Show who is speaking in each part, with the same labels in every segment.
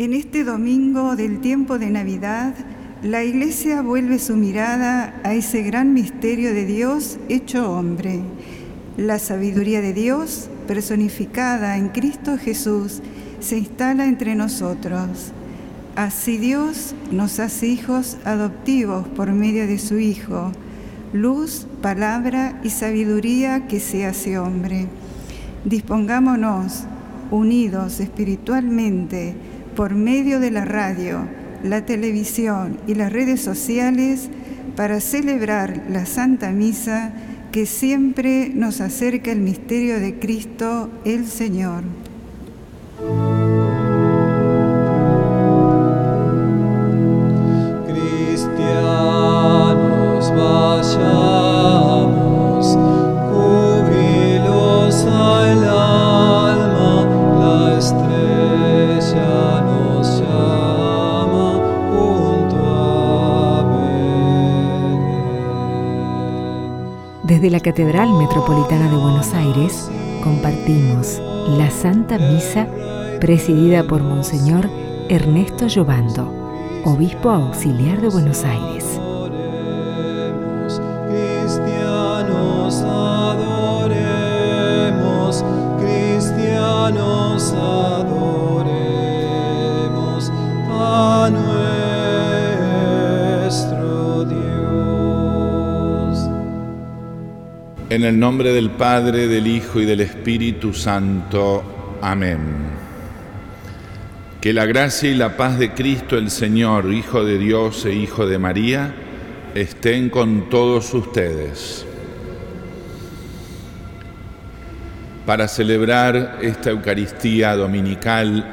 Speaker 1: En este domingo del tiempo de Navidad, la Iglesia vuelve su mirada a ese gran misterio de Dios hecho hombre, la sabiduría de Dios personificada en Cristo Jesús se instala entre nosotros. Así Dios nos hace hijos adoptivos por medio de su Hijo, luz, palabra y sabiduría que se hace hombre. Dispongámonos, unidos espiritualmente, por medio de la radio, la televisión y las redes sociales para celebrar la Santa Misa que siempre nos acerca el misterio de Cristo el Señor.
Speaker 2: Desde la Catedral Metropolitana de Buenos Aires compartimos la Santa Misa presidida por Monseñor Ernesto Llobando, Obispo Auxiliar de Buenos Aires.
Speaker 3: En el nombre del Padre, del Hijo y del Espíritu Santo. Amén. Que la gracia y la paz de Cristo el Señor, Hijo de Dios e Hijo de María, estén con todos ustedes. Para celebrar esta Eucaristía dominical,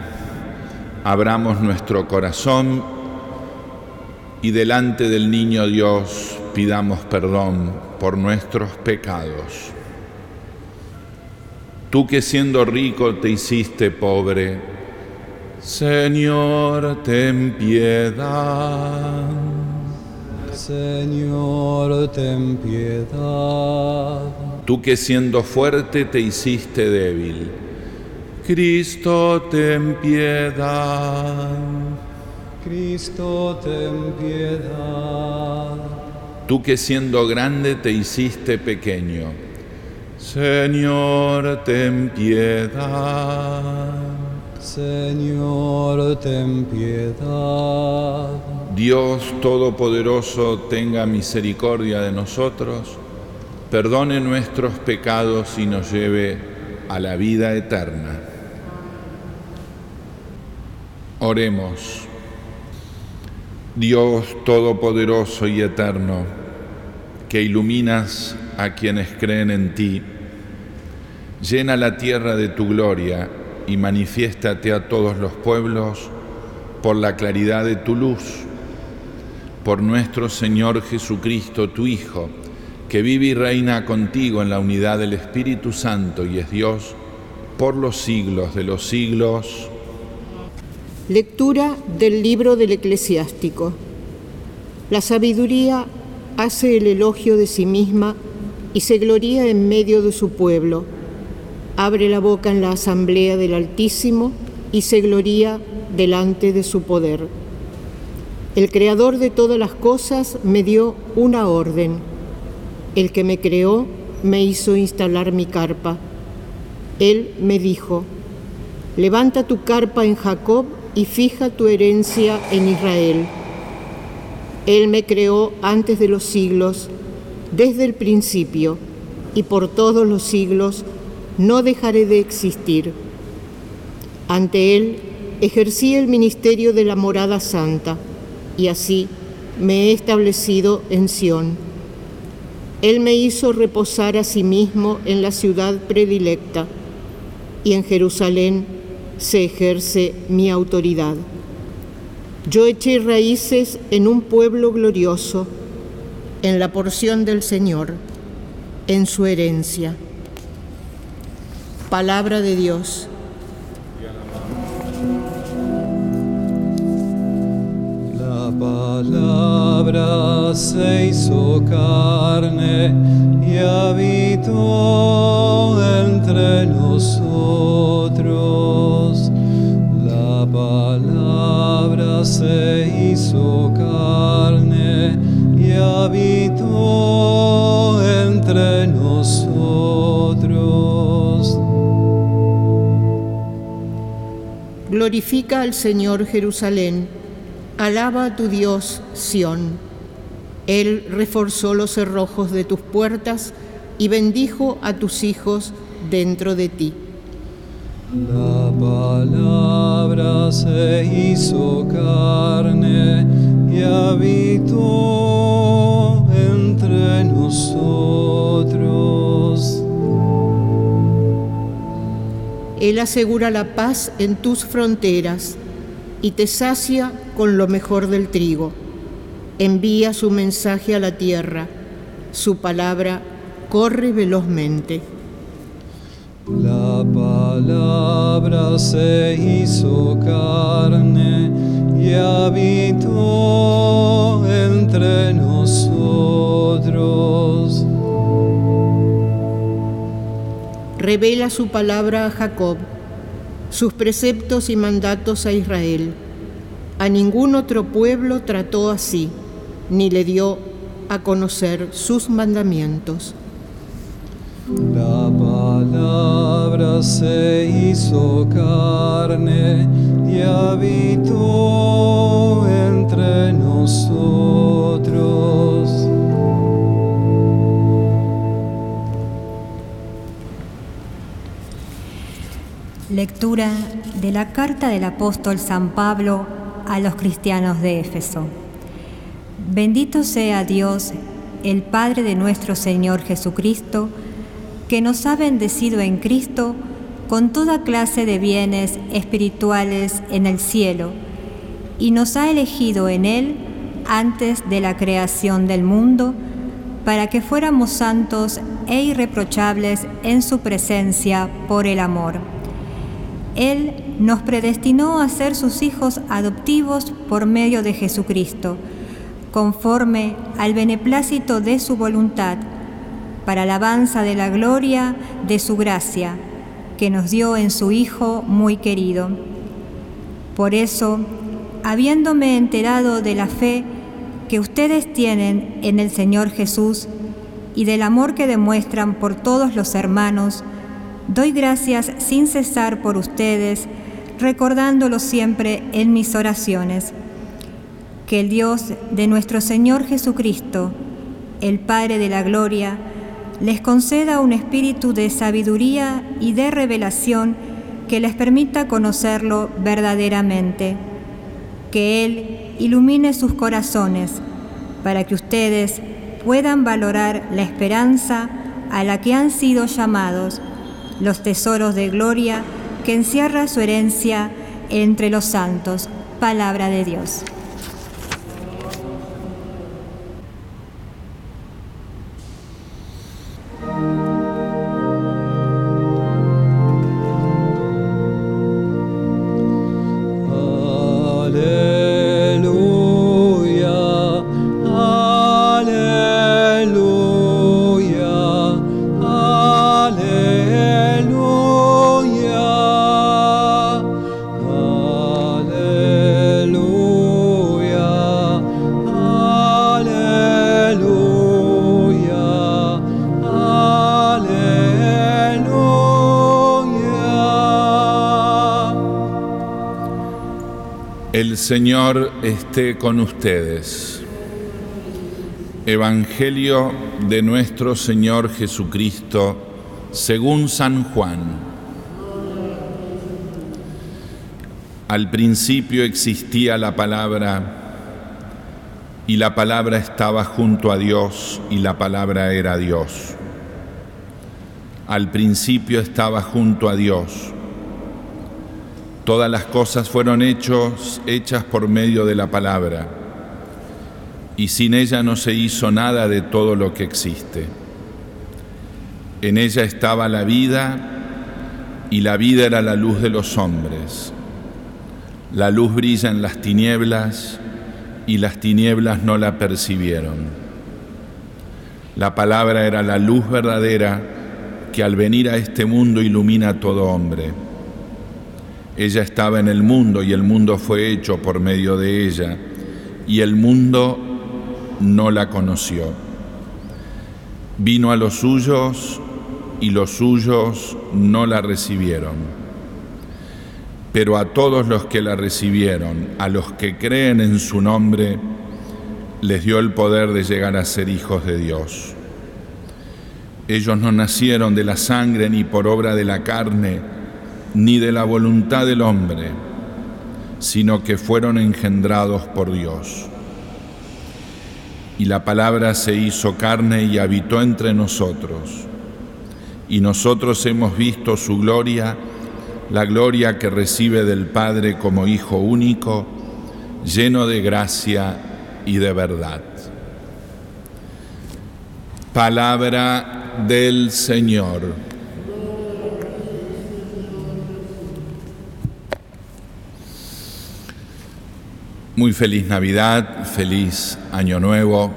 Speaker 3: abramos nuestro corazón y delante del Niño Dios pidamos perdón por nuestros pecados. Tú que siendo rico te hiciste pobre, Señor, ten piedad.
Speaker 4: Señor, ten piedad.
Speaker 3: Tú que siendo fuerte te hiciste débil, Cristo, ten piedad.
Speaker 4: Cristo, ten piedad
Speaker 3: tú que siendo grande te hiciste pequeño. Señor, ten piedad.
Speaker 4: Señor, ten piedad.
Speaker 3: Dios Todopoderoso, tenga misericordia de nosotros, perdone nuestros pecados y nos lleve a la vida eterna. Oremos. Dios Todopoderoso y Eterno, que iluminas a quienes creen en ti, llena la tierra de tu gloria y manifiéstate a todos los pueblos por la claridad de tu luz, por nuestro Señor Jesucristo, tu Hijo, que vive y reina contigo en la unidad del Espíritu Santo y es Dios por los siglos de los siglos.
Speaker 5: Lectura del libro del eclesiástico. La sabiduría hace el elogio de sí misma y se gloría en medio de su pueblo. Abre la boca en la asamblea del Altísimo y se gloría delante de su poder. El creador de todas las cosas me dio una orden. El que me creó me hizo instalar mi carpa. Él me dijo, levanta tu carpa en Jacob y fija tu herencia en Israel. Él me creó antes de los siglos, desde el principio, y por todos los siglos no dejaré de existir. Ante Él ejercí el ministerio de la morada santa, y así me he establecido en Sión. Él me hizo reposar a sí mismo en la ciudad predilecta, y en Jerusalén se ejerce mi autoridad. Yo eché raíces en un pueblo glorioso, en la porción del Señor, en su herencia. Palabra de Dios.
Speaker 4: La palabra se hizo carne y habitó entre nosotros. Palabra se hizo carne y habitó entre nosotros.
Speaker 5: Glorifica al Señor Jerusalén, alaba a tu Dios Sión. Él reforzó los cerrojos de tus puertas y bendijo a tus hijos dentro de ti.
Speaker 4: La palabra se hizo carne y habitó entre nosotros.
Speaker 5: Él asegura la paz en tus fronteras y te sacia con lo mejor del trigo. Envía su mensaje a la tierra, su palabra corre velozmente.
Speaker 4: La palabra se hizo carne y habitó entre nosotros.
Speaker 5: Revela su palabra a Jacob, sus preceptos y mandatos a Israel. A ningún otro pueblo trató así, ni le dio a conocer sus mandamientos.
Speaker 4: La palabra se hizo carne y habitó entre nosotros.
Speaker 6: Lectura de la carta del apóstol San Pablo a los cristianos de Éfeso. Bendito sea Dios, el Padre de nuestro Señor Jesucristo, que nos ha bendecido en Cristo con toda clase de bienes espirituales en el cielo y nos ha elegido en Él antes de la creación del mundo para que fuéramos santos e irreprochables en su presencia por el amor. Él nos predestinó a ser sus hijos adoptivos por medio de Jesucristo, conforme al beneplácito de su voluntad para alabanza de la gloria de su gracia, que nos dio en su Hijo muy querido. Por eso, habiéndome enterado de la fe que ustedes tienen en el Señor Jesús y del amor que demuestran por todos los hermanos, doy gracias sin cesar por ustedes, recordándolo siempre en mis oraciones. Que el Dios de nuestro Señor Jesucristo, el Padre de la Gloria, les conceda un espíritu de sabiduría y de revelación que les permita conocerlo verdaderamente. Que Él ilumine sus corazones para que ustedes puedan valorar la esperanza a la que han sido llamados, los tesoros de gloria que encierra su herencia entre los santos. Palabra de Dios.
Speaker 3: El Señor esté con ustedes. Evangelio de nuestro Señor Jesucristo según San Juan. Al principio existía la palabra y la palabra estaba junto a Dios y la palabra era Dios. Al principio estaba junto a Dios Todas las cosas fueron hechos, hechas por medio de la palabra, y sin ella no se hizo nada de todo lo que existe. En ella estaba la vida, y la vida era la luz de los hombres. La luz brilla en las tinieblas, y las tinieblas no la percibieron. La palabra era la luz verdadera que al venir a este mundo ilumina a todo hombre. Ella estaba en el mundo y el mundo fue hecho por medio de ella y el mundo no la conoció. Vino a los suyos y los suyos no la recibieron. pero a todos los que la recibieron, a los que creen en su nombre, les dio el poder de llegar a ser hijos de Dios. Ellos no nacieron de la sangre ni por obra de la carne, ni de la voluntad del hombre, sino que fueron engendrados por Dios. Y la palabra se hizo carne y habitó entre nosotros, y nosotros hemos visto su gloria, la gloria que recibe del Padre como Hijo único, lleno de gracia y de verdad. Palabra del Señor. Muy feliz Navidad, feliz Año Nuevo.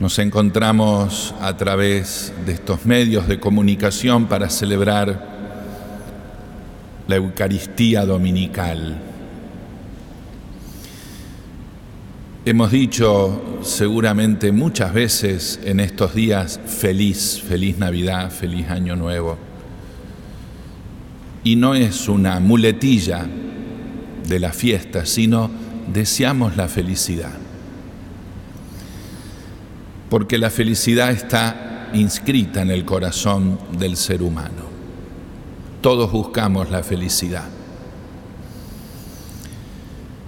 Speaker 3: Nos encontramos a través de estos medios de comunicación para celebrar la Eucaristía Dominical. Hemos dicho seguramente muchas veces en estos días feliz, feliz Navidad, feliz Año Nuevo. Y no es una muletilla de la fiesta, sino deseamos la felicidad. Porque la felicidad está inscrita en el corazón del ser humano. Todos buscamos la felicidad.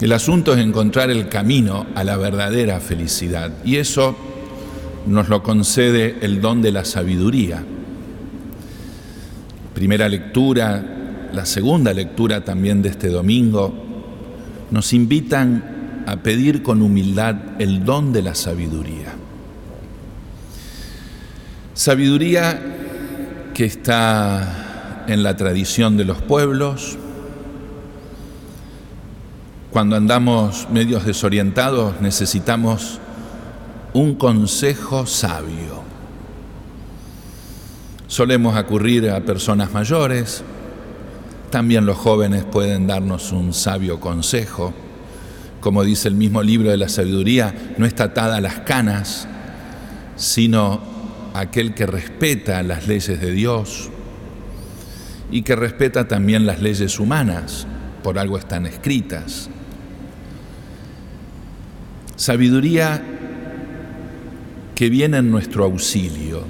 Speaker 3: El asunto es encontrar el camino a la verdadera felicidad y eso nos lo concede el don de la sabiduría. Primera lectura, la segunda lectura también de este domingo, nos invitan a pedir con humildad el don de la sabiduría. Sabiduría que está en la tradición de los pueblos, cuando andamos medios desorientados necesitamos un consejo sabio. Solemos acudir a personas mayores, también los jóvenes pueden darnos un sabio consejo. Como dice el mismo libro de la sabiduría, no está atada a las canas, sino aquel que respeta las leyes de Dios y que respeta también las leyes humanas, por algo están escritas. Sabiduría que viene en nuestro auxilio,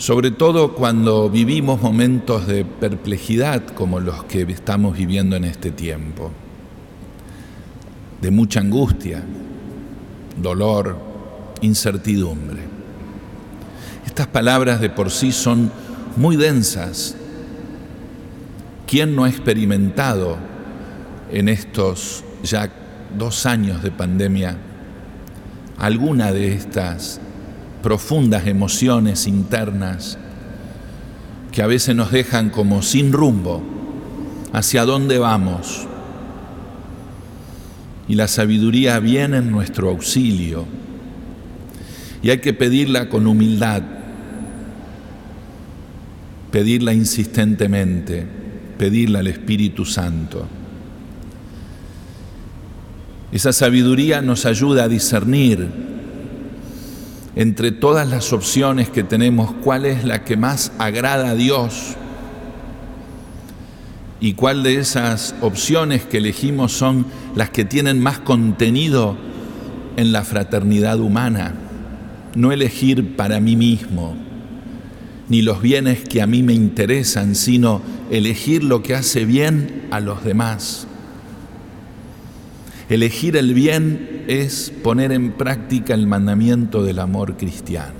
Speaker 3: sobre todo cuando vivimos momentos de perplejidad como los que estamos viviendo en este tiempo, de mucha angustia, dolor, incertidumbre. Estas palabras de por sí son muy densas. ¿Quién no ha experimentado en estos ya dos años de pandemia, alguna de estas profundas emociones internas que a veces nos dejan como sin rumbo, hacia dónde vamos. Y la sabiduría viene en nuestro auxilio y hay que pedirla con humildad, pedirla insistentemente, pedirla al Espíritu Santo. Esa sabiduría nos ayuda a discernir entre todas las opciones que tenemos cuál es la que más agrada a Dios y cuál de esas opciones que elegimos son las que tienen más contenido en la fraternidad humana. No elegir para mí mismo, ni los bienes que a mí me interesan, sino elegir lo que hace bien a los demás. Elegir el bien es poner en práctica el mandamiento del amor cristiano.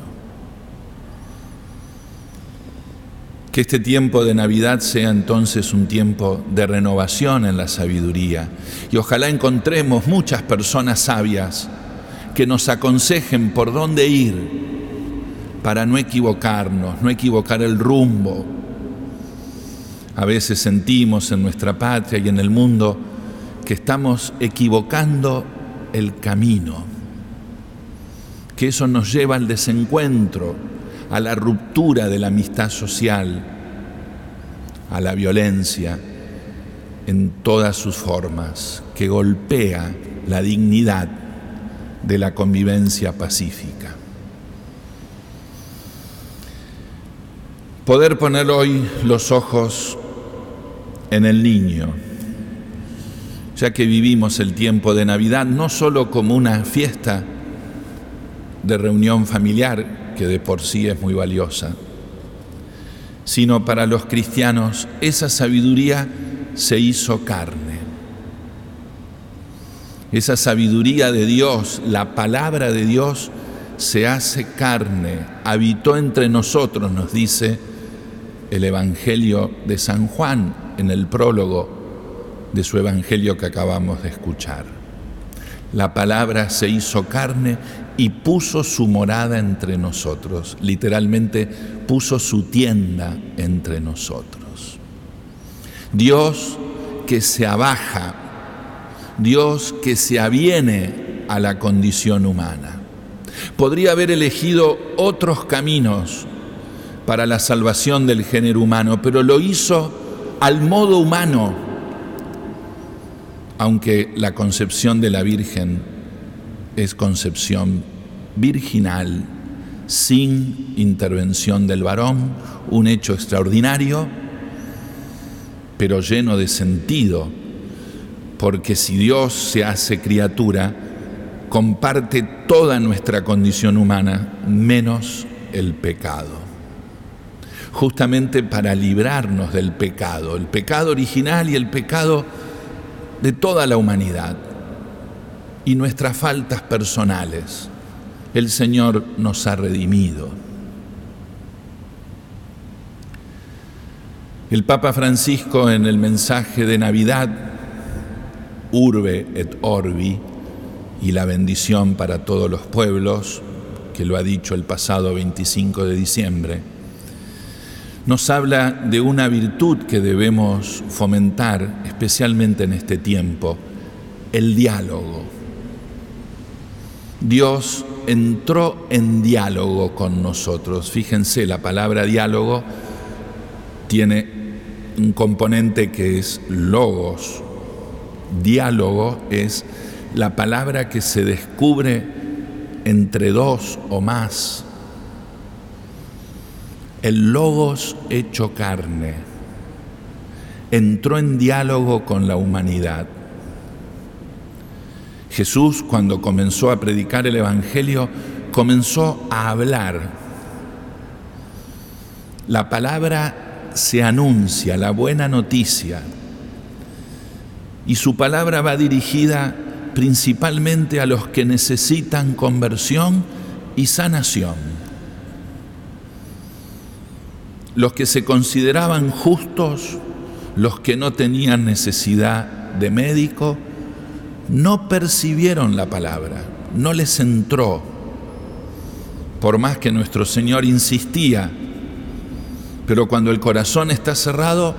Speaker 3: Que este tiempo de Navidad sea entonces un tiempo de renovación en la sabiduría y ojalá encontremos muchas personas sabias que nos aconsejen por dónde ir para no equivocarnos, no equivocar el rumbo. A veces sentimos en nuestra patria y en el mundo que estamos equivocando el camino, que eso nos lleva al desencuentro, a la ruptura de la amistad social, a la violencia en todas sus formas, que golpea la dignidad de la convivencia pacífica. Poder poner hoy los ojos en el niño, ya que vivimos el tiempo de Navidad no solo como una fiesta de reunión familiar, que de por sí es muy valiosa, sino para los cristianos esa sabiduría se hizo carne. Esa sabiduría de Dios, la palabra de Dios, se hace carne, habitó entre nosotros, nos dice el Evangelio de San Juan en el prólogo de su Evangelio que acabamos de escuchar. La palabra se hizo carne y puso su morada entre nosotros, literalmente puso su tienda entre nosotros. Dios que se abaja, Dios que se aviene a la condición humana. Podría haber elegido otros caminos para la salvación del género humano, pero lo hizo al modo humano, aunque la concepción de la Virgen es concepción virginal, sin intervención del varón, un hecho extraordinario, pero lleno de sentido, porque si Dios se hace criatura, comparte toda nuestra condición humana, menos el pecado. Justamente para librarnos del pecado, el pecado original y el pecado de toda la humanidad y nuestras faltas personales. El Señor nos ha redimido. El Papa Francisco en el mensaje de Navidad, Urbe et Orbi, y la bendición para todos los pueblos, que lo ha dicho el pasado 25 de diciembre, nos habla de una virtud que debemos fomentar, especialmente en este tiempo, el diálogo. Dios entró en diálogo con nosotros. Fíjense, la palabra diálogo tiene un componente que es logos. Diálogo es la palabra que se descubre entre dos o más el logos hecho carne, entró en diálogo con la humanidad. Jesús cuando comenzó a predicar el Evangelio, comenzó a hablar. La palabra se anuncia, la buena noticia, y su palabra va dirigida principalmente a los que necesitan conversión y sanación los que se consideraban justos, los que no tenían necesidad de médico, no percibieron la palabra, no les entró, por más que nuestro Señor insistía, pero cuando el corazón está cerrado,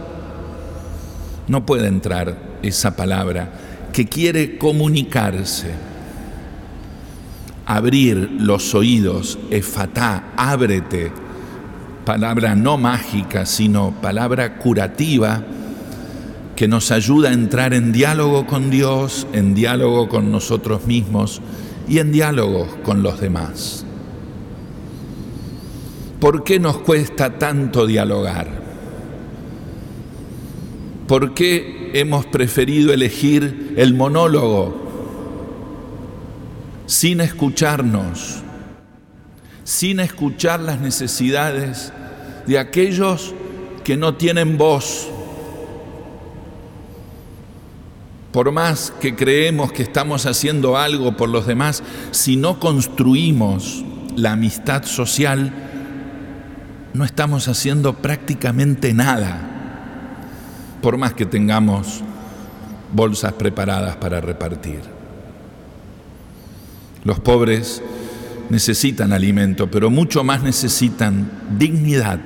Speaker 3: no puede entrar esa palabra que quiere comunicarse, abrir los oídos, efatá, ábrete, palabra no mágica, sino palabra curativa, que nos ayuda a entrar en diálogo con Dios, en diálogo con nosotros mismos y en diálogo con los demás. ¿Por qué nos cuesta tanto dialogar? ¿Por qué hemos preferido elegir el monólogo sin escucharnos? Sin escuchar las necesidades de aquellos que no tienen voz. Por más que creemos que estamos haciendo algo por los demás, si no construimos la amistad social, no estamos haciendo prácticamente nada, por más que tengamos bolsas preparadas para repartir. Los pobres necesitan alimento, pero mucho más necesitan dignidad.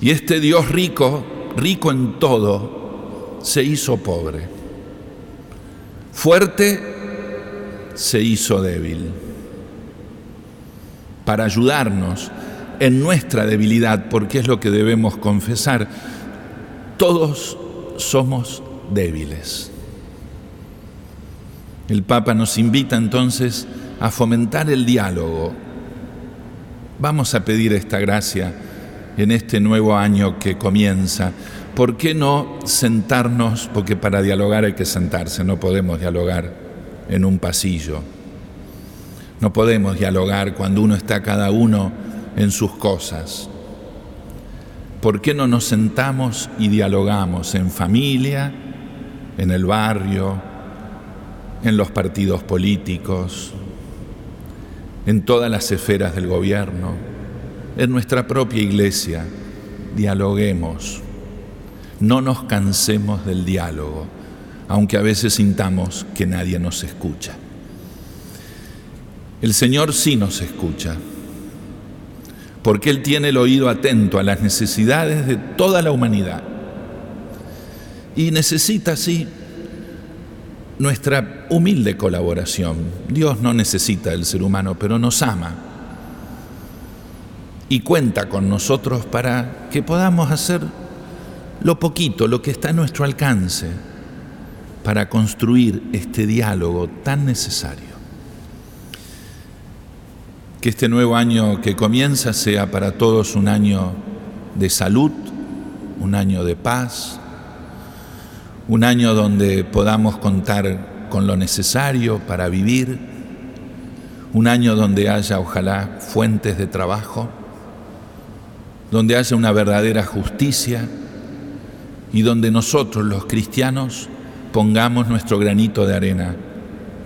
Speaker 3: Y este Dios rico, rico en todo, se hizo pobre. Fuerte, se hizo débil. Para ayudarnos en nuestra debilidad, porque es lo que debemos confesar, todos somos débiles. El Papa nos invita entonces a fomentar el diálogo Vamos a pedir esta gracia en este nuevo año que comienza. ¿Por qué no sentarnos? Porque para dialogar hay que sentarse, no podemos dialogar en un pasillo. No podemos dialogar cuando uno está cada uno en sus cosas. ¿Por qué no nos sentamos y dialogamos en familia, en el barrio, en los partidos políticos, en todas las esferas del gobierno, en nuestra propia iglesia? Dialoguemos, no nos cansemos del diálogo, aunque a veces sintamos que nadie nos escucha. El Señor sí nos escucha porque Él tiene el oído atento a las necesidades de toda la humanidad. Y necesita, sí, nuestra humilde colaboración. Dios no necesita del ser humano, pero nos ama. Y cuenta con nosotros para que podamos hacer lo poquito, lo que está a nuestro alcance, para construir este diálogo tan necesario. Que este nuevo año que comienza sea para todos un año de salud, un año de paz, un año donde podamos contar con lo necesario para vivir, un año donde haya ojalá fuentes de trabajo, donde haya una verdadera justicia y donde nosotros los cristianos pongamos nuestro granito de arena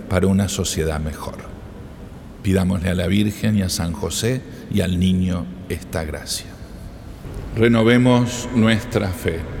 Speaker 3: para una sociedad mejor. Pidámosle a la Virgen y a San José y al niño esta gracia. Renovemos nuestra fe.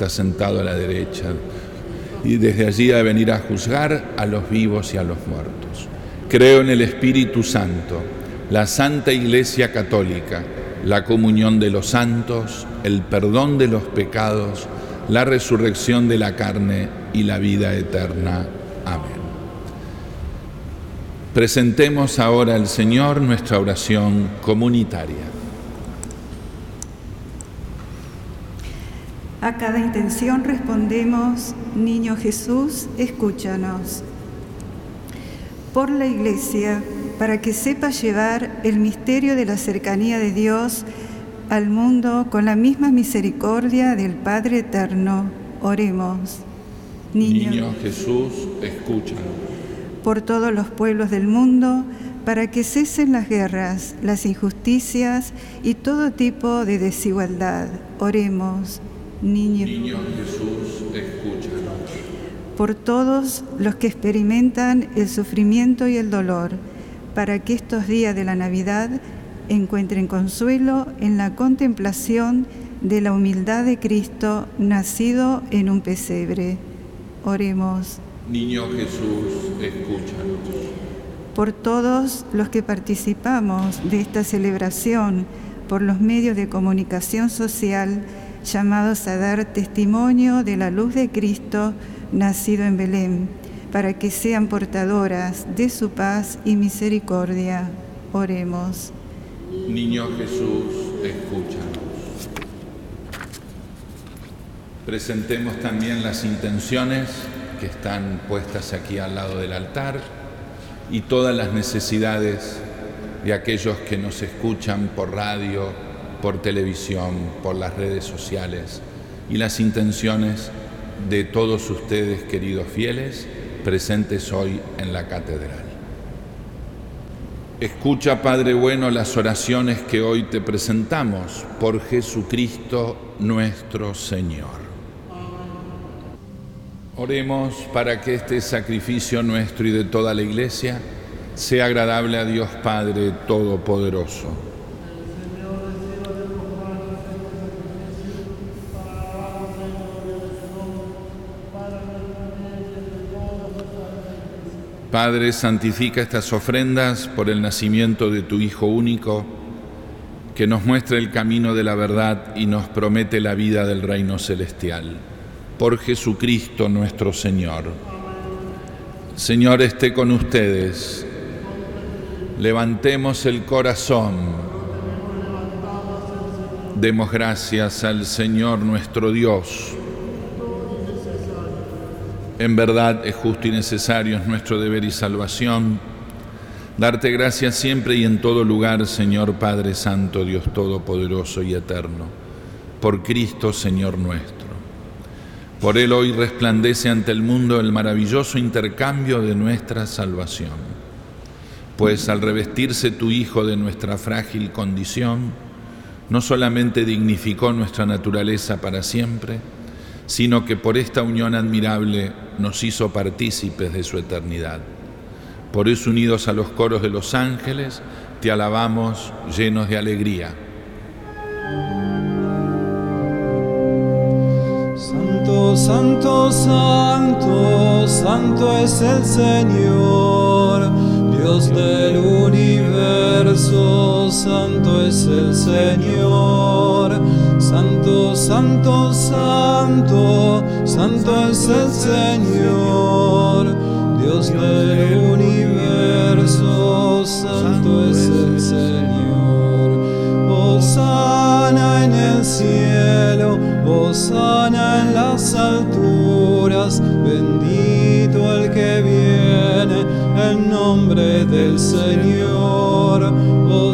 Speaker 3: está sentado a la derecha y desde allí de venir a juzgar a los vivos y a los muertos. Creo en el Espíritu Santo, la Santa Iglesia Católica, la comunión de los santos, el perdón de los pecados, la resurrección de la carne y la vida eterna. Amén. Presentemos ahora al Señor nuestra oración comunitaria.
Speaker 1: A cada intención respondemos, Niño Jesús, escúchanos. Por la Iglesia, para que sepa llevar el misterio de la cercanía de Dios al mundo con la misma misericordia del Padre Eterno, oremos.
Speaker 3: Niño, Niño Jesús, escúchanos
Speaker 1: por todos los pueblos del mundo, para que cesen las guerras, las injusticias y todo tipo de desigualdad. Oremos,
Speaker 3: niño. Niño Jesús, escúchanos.
Speaker 1: Por todos los que experimentan el sufrimiento y el dolor, para que estos días de la Navidad encuentren consuelo en la contemplación de la humildad de Cristo nacido en un pesebre. Oremos.
Speaker 3: Niño Jesús, escúchanos.
Speaker 1: Por todos los que participamos de esta celebración, por los medios de comunicación social, llamados a dar testimonio de la luz de Cristo nacido en Belén, para que sean portadoras de su paz y misericordia. Oremos.
Speaker 3: Niño Jesús, escúchanos. Presentemos también las intenciones que están puestas aquí al lado del altar y todas las necesidades de aquellos que nos escuchan por radio, por televisión, por las redes sociales y las intenciones de todos ustedes, queridos fieles, presentes hoy en la catedral. Escucha, Padre bueno, las oraciones que hoy te presentamos por Jesucristo nuestro Señor. Oremos para que este sacrificio nuestro y de toda la Iglesia sea agradable a Dios Padre Todopoderoso. Padre, santifica estas ofrendas por el nacimiento de tu Hijo único que nos muestra el camino de la verdad y nos promete la vida del reino celestial. Por Jesucristo nuestro Señor. Señor esté con ustedes. Levantemos el corazón. Demos gracias al Señor nuestro Dios. En verdad es justo y necesario, es nuestro deber y salvación, darte gracias siempre y en todo lugar, Señor Padre Santo, Dios Todopoderoso y Eterno, por Cristo, Señor nuestro. Por Él hoy resplandece ante el mundo el maravilloso intercambio de nuestra salvación, pues al revestirse tu Hijo de nuestra frágil condición, no solamente dignificó nuestra naturaleza para siempre, sino que por esta unión admirable nos hizo partícipes de su eternidad. Por eso unidos a los coros de los ángeles, te alabamos llenos de alegría.
Speaker 4: Santo, santo, santo, santo es el Señor, Dios del universo, santo es el Señor Santo, santo, santo, santo es el Señor, Dios del universo, santo es el Señor. sana en el cielo, sana en las alturas, bendito el que viene en nombre del Señor.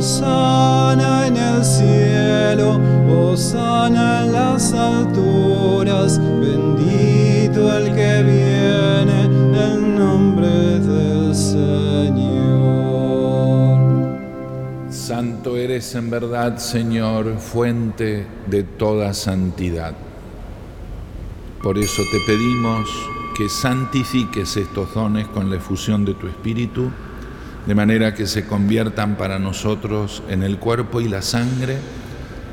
Speaker 4: sana en el cielo, sana en las alturas, bendito el que viene en nombre del Señor.
Speaker 3: Santo eres en verdad, Señor, fuente de toda santidad. Por eso te pedimos que santifiques estos dones con la efusión de tu Espíritu, de manera que se conviertan para nosotros en el cuerpo y la sangre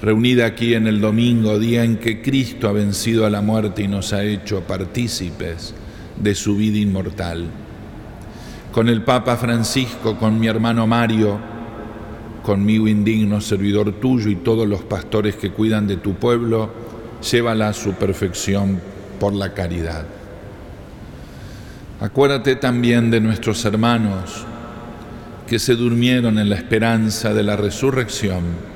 Speaker 3: reunida aquí en el domingo, día en que Cristo ha vencido a la muerte y nos ha hecho partícipes de su vida inmortal. Con el Papa Francisco, con mi hermano Mario, conmigo indigno, servidor tuyo, y todos los pastores que cuidan de tu pueblo, llévala a su perfección por la caridad. Acuérdate también de nuestros hermanos que se durmieron en la esperanza de la resurrección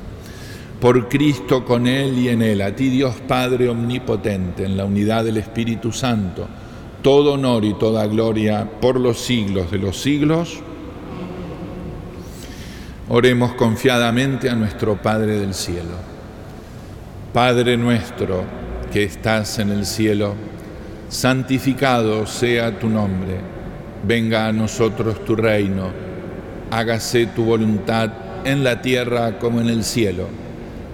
Speaker 3: Por Cristo, con Él y en Él, a ti Dios Padre Omnipotente, en la unidad del Espíritu Santo, todo honor y toda gloria por los siglos de los siglos. Oremos confiadamente a nuestro Padre del cielo. Padre nuestro que estás en el cielo, santificado sea tu nombre, venga a nosotros tu reino, hágase tu voluntad en la tierra como en el cielo.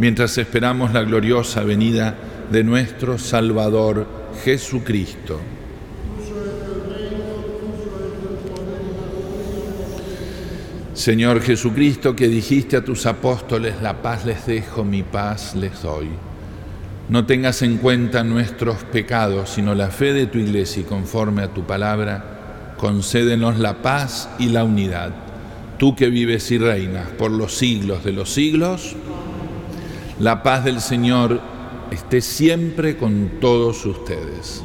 Speaker 3: mientras esperamos la gloriosa venida de nuestro Salvador Jesucristo. Señor Jesucristo, que dijiste a tus apóstoles, la paz les dejo, mi paz les doy. No tengas en cuenta nuestros pecados, sino la fe de tu iglesia y conforme a tu palabra, concédenos la paz y la unidad. Tú que vives y reinas por los siglos de los siglos, la paz del Señor esté siempre con todos ustedes.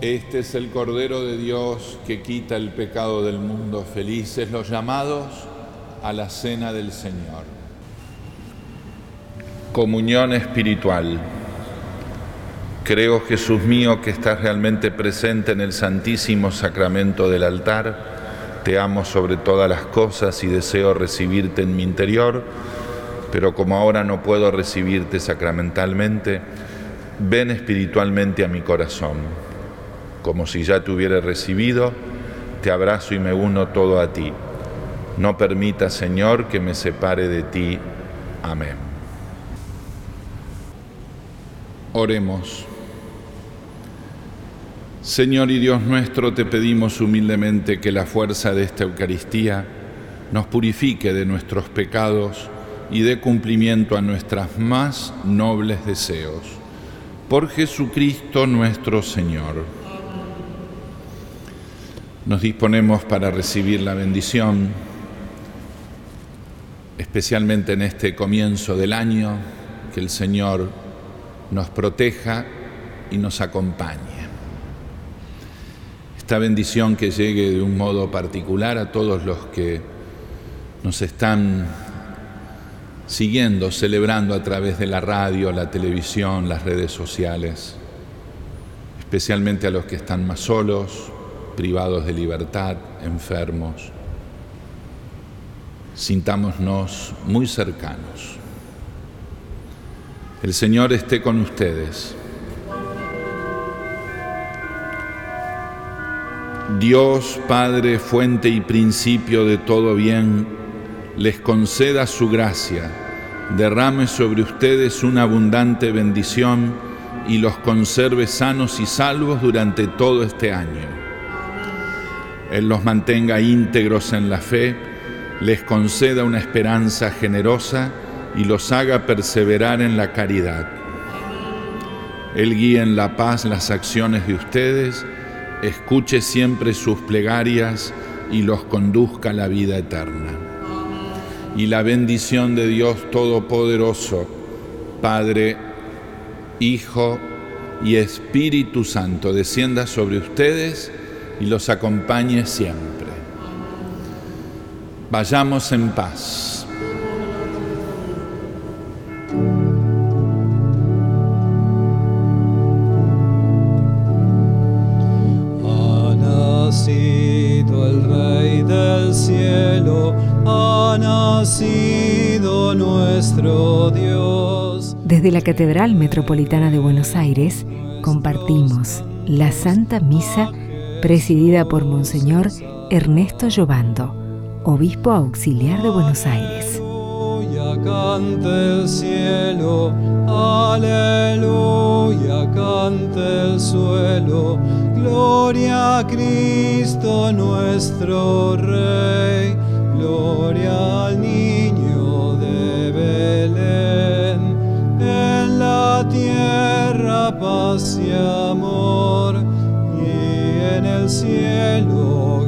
Speaker 3: Este es el Cordero de Dios que quita el pecado del mundo. Felices los llamados a la cena del Señor. Comunión espiritual. Creo, Jesús mío, que estás realmente presente en el Santísimo Sacramento del altar. Te amo sobre todas las cosas y deseo recibirte en mi interior, pero como ahora no puedo recibirte sacramentalmente, ven espiritualmente a mi corazón como si ya te hubiera recibido, te abrazo y me uno todo a ti. No permita, Señor, que me separe de ti. Amén. Oremos. Señor y Dios nuestro, te pedimos humildemente que la fuerza de esta Eucaristía nos purifique de nuestros pecados y dé cumplimiento a nuestras más nobles deseos. Por Jesucristo nuestro Señor. Nos disponemos para recibir la bendición, especialmente en este comienzo del año, que el Señor nos proteja y nos acompañe. Esta bendición que llegue de un modo particular a todos los que nos están siguiendo, celebrando a través de la radio, la televisión, las redes sociales, especialmente a los que están más solos, privados de libertad, enfermos. Sintámonos muy cercanos. El Señor esté con ustedes. Dios Padre, fuente y principio de todo bien, les conceda su gracia, derrame sobre ustedes una abundante bendición y los conserve sanos y salvos durante todo este año él los mantenga íntegros en la fe, les conceda una esperanza generosa y los haga perseverar en la caridad. Él guíe en la paz las acciones de ustedes, escuche siempre sus plegarias y los conduzca a la vida eterna. Y la bendición de Dios Todopoderoso, Padre, Hijo y Espíritu Santo, descienda sobre ustedes y los acompañe siempre. Vayamos en paz.
Speaker 2: Desde la Catedral Metropolitana de Buenos Aires compartimos la Santa Misa presidida por Monseñor Ernesto Llobando, Obispo Auxiliar de Buenos Aires.
Speaker 4: El cielo, aleluya, cante el suelo, gloria a Cristo nuestro Rey, gloria al niño tierra paz y amor, y en el cielo